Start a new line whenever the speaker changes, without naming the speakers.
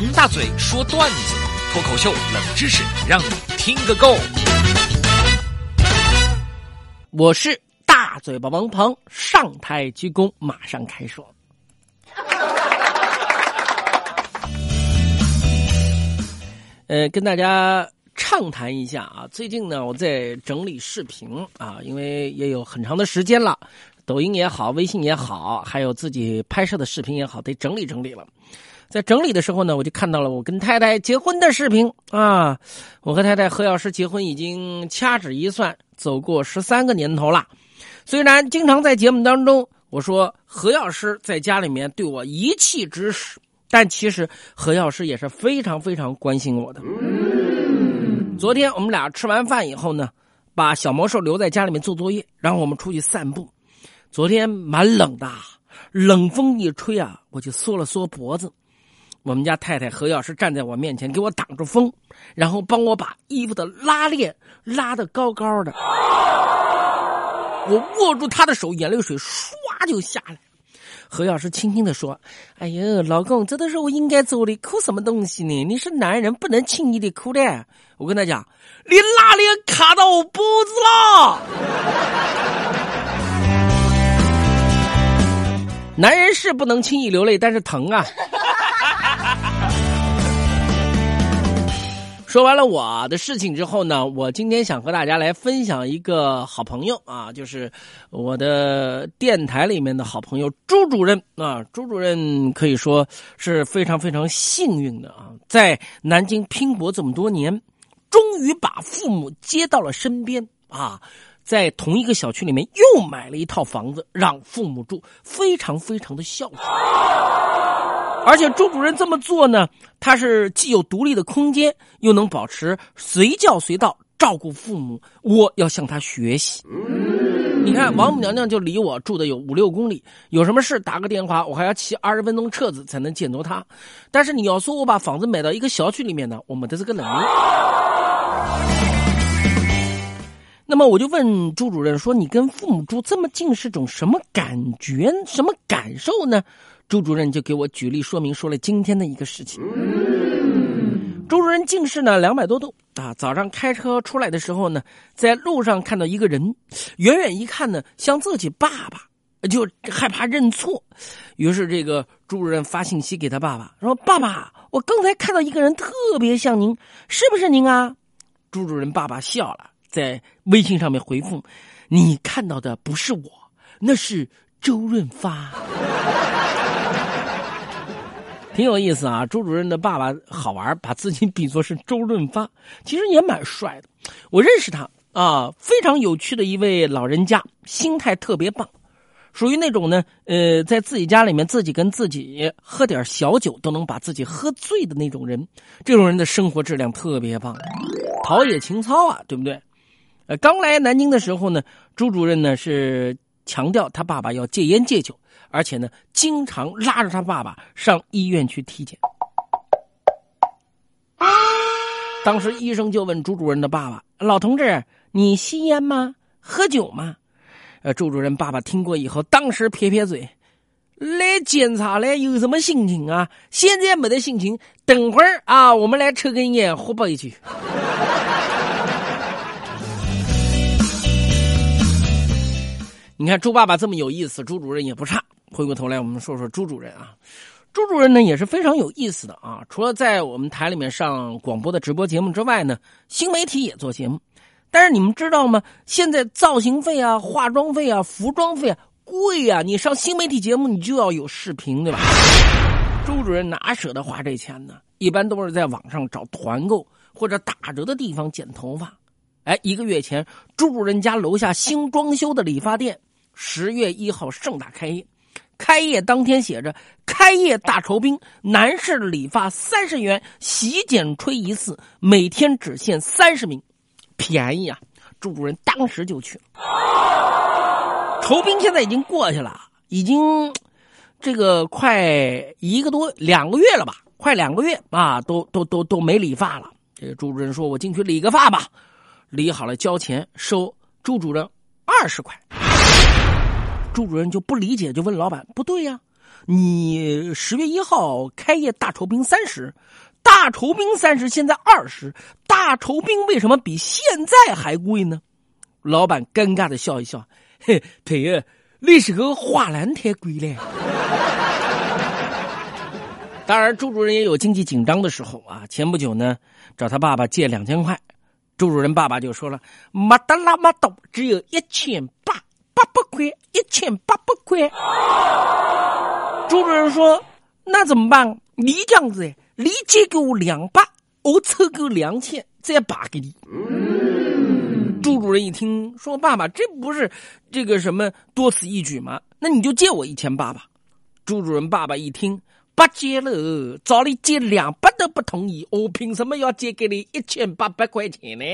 王大嘴说段子，脱口秀冷知识，让你听个够。
我是大嘴巴王鹏，上台鞠躬，马上开说。呃，跟大家畅谈一下啊，最近呢，我在整理视频啊，因为也有很长的时间了，抖音也好，微信也好，还有自己拍摄的视频也好，得整理整理了。在整理的时候呢，我就看到了我跟太太结婚的视频啊。我和太太何老师结婚已经掐指一算，走过十三个年头了。虽然经常在节目当中我说何药师在家里面对我一气之使，但其实何药师也是非常非常关心我的。昨天我们俩吃完饭以后呢，把小魔兽留在家里面做作业，然后我们出去散步。昨天蛮冷的，冷风一吹啊，我就缩了缩脖子。我们家太太何药师站在我面前，给我挡住风，然后帮我把衣服的拉链拉得高高的。我握住她的手，眼泪水唰就下来。何药师轻轻的说：“哎呦，老公，这都是我应该做的，哭什么东西呢？你是男人，不能轻易的哭的。”我跟他讲：“你拉链卡到我脖子了。”男人是不能轻易流泪，但是疼啊。说完了我的事情之后呢，我今天想和大家来分享一个好朋友啊，就是我的电台里面的好朋友朱主任啊。朱主任可以说是非常非常幸运的啊，在南京拼搏这么多年，终于把父母接到了身边啊，在同一个小区里面又买了一套房子让父母住，非常非常的孝顺。而且朱主任这么做呢，他是既有独立的空间，又能保持随叫随到照顾父母。我要向他学习。你看，王母娘娘就离我住的有五六公里，有什么事打个电话，我还要骑二十分钟车子才能见到他。但是你要说我把房子买到一个小区里面呢，我没得这个能力。那么我就问朱主任说：“你跟父母住这么近是种什么感觉？什么感受呢？”朱主任就给我举例说明，说了今天的一个事情。朱主任近视呢两百多度啊，早上开车出来的时候呢，在路上看到一个人，远远一看呢像自己爸爸，就害怕认错，于是这个朱主任发信息给他爸爸说：“爸爸，我刚才看到一个人特别像您，是不是您啊？”朱主任爸爸笑了，在微信上面回复：“你看到的不是我，那是周润发。”挺有意思啊，朱主任的爸爸好玩，把自己比作是周润发，其实也蛮帅的。我认识他啊，非常有趣的一位老人家，心态特别棒，属于那种呢，呃，在自己家里面自己跟自己喝点小酒都能把自己喝醉的那种人。这种人的生活质量特别棒，陶冶情操啊，对不对？呃，刚来南京的时候呢，朱主任呢是强调他爸爸要戒烟戒酒。而且呢，经常拉着他爸爸上医院去体检。当时医生就问朱主任的爸爸：“老同志，你吸烟吗？喝酒吗？”呃，朱主任爸爸听过以后，当时撇撇嘴：“来检查来，有什么心情啊？现在没得心情，等会儿啊，我们来抽根烟，喝杯去。” 你看朱爸爸这么有意思，朱主任也不差。回过头来，我们说说朱主任啊。朱主任呢也是非常有意思的啊。除了在我们台里面上广播的直播节目之外呢，新媒体也做节目。但是你们知道吗？现在造型费啊、化妆费啊、服装费啊贵呀。你上新媒体节目，你就要有视频，对吧？朱主任哪舍得花这钱呢？一般都是在网上找团购或者打折的地方剪头发。哎，一个月前，朱主任家楼下新装修的理发店十月一号盛大开业。开业当天写着“开业大酬宾，男士理发三十元，洗剪吹一次，每天只限三十名，便宜啊！”朱主任当时就去了。酬宾现在已经过去了，已经这个快一个多两个月了吧？快两个月啊，都都都都没理发了。这个朱主任说：“我进去理个发吧。”理好了交钱，收朱主任二十块。朱主任就不理解，就问老板：“不对呀，你十月一号开业大酬宾三十，大酬宾三十现在二十，大酬宾为什么比现在还贵呢？老板尴尬的笑一笑，嘿，朋友，那时候花篮太贵了。当然，朱主任也有经济紧张的时候啊。前不久呢，找他爸爸借两千块，朱主任爸爸就说了：“没得那么多，只有一千八百块，一千八百块。”朱主任说：“那怎么办？你这样子，你借给我两百，我凑够两千再把给你。”朱主任一听说：“爸爸，这不是这个什么多此一举吗？那你就借我一千八吧。”朱主任爸爸一听。不借了，找你借两百都不同意，我凭什么要借给你一千八百块钱呢？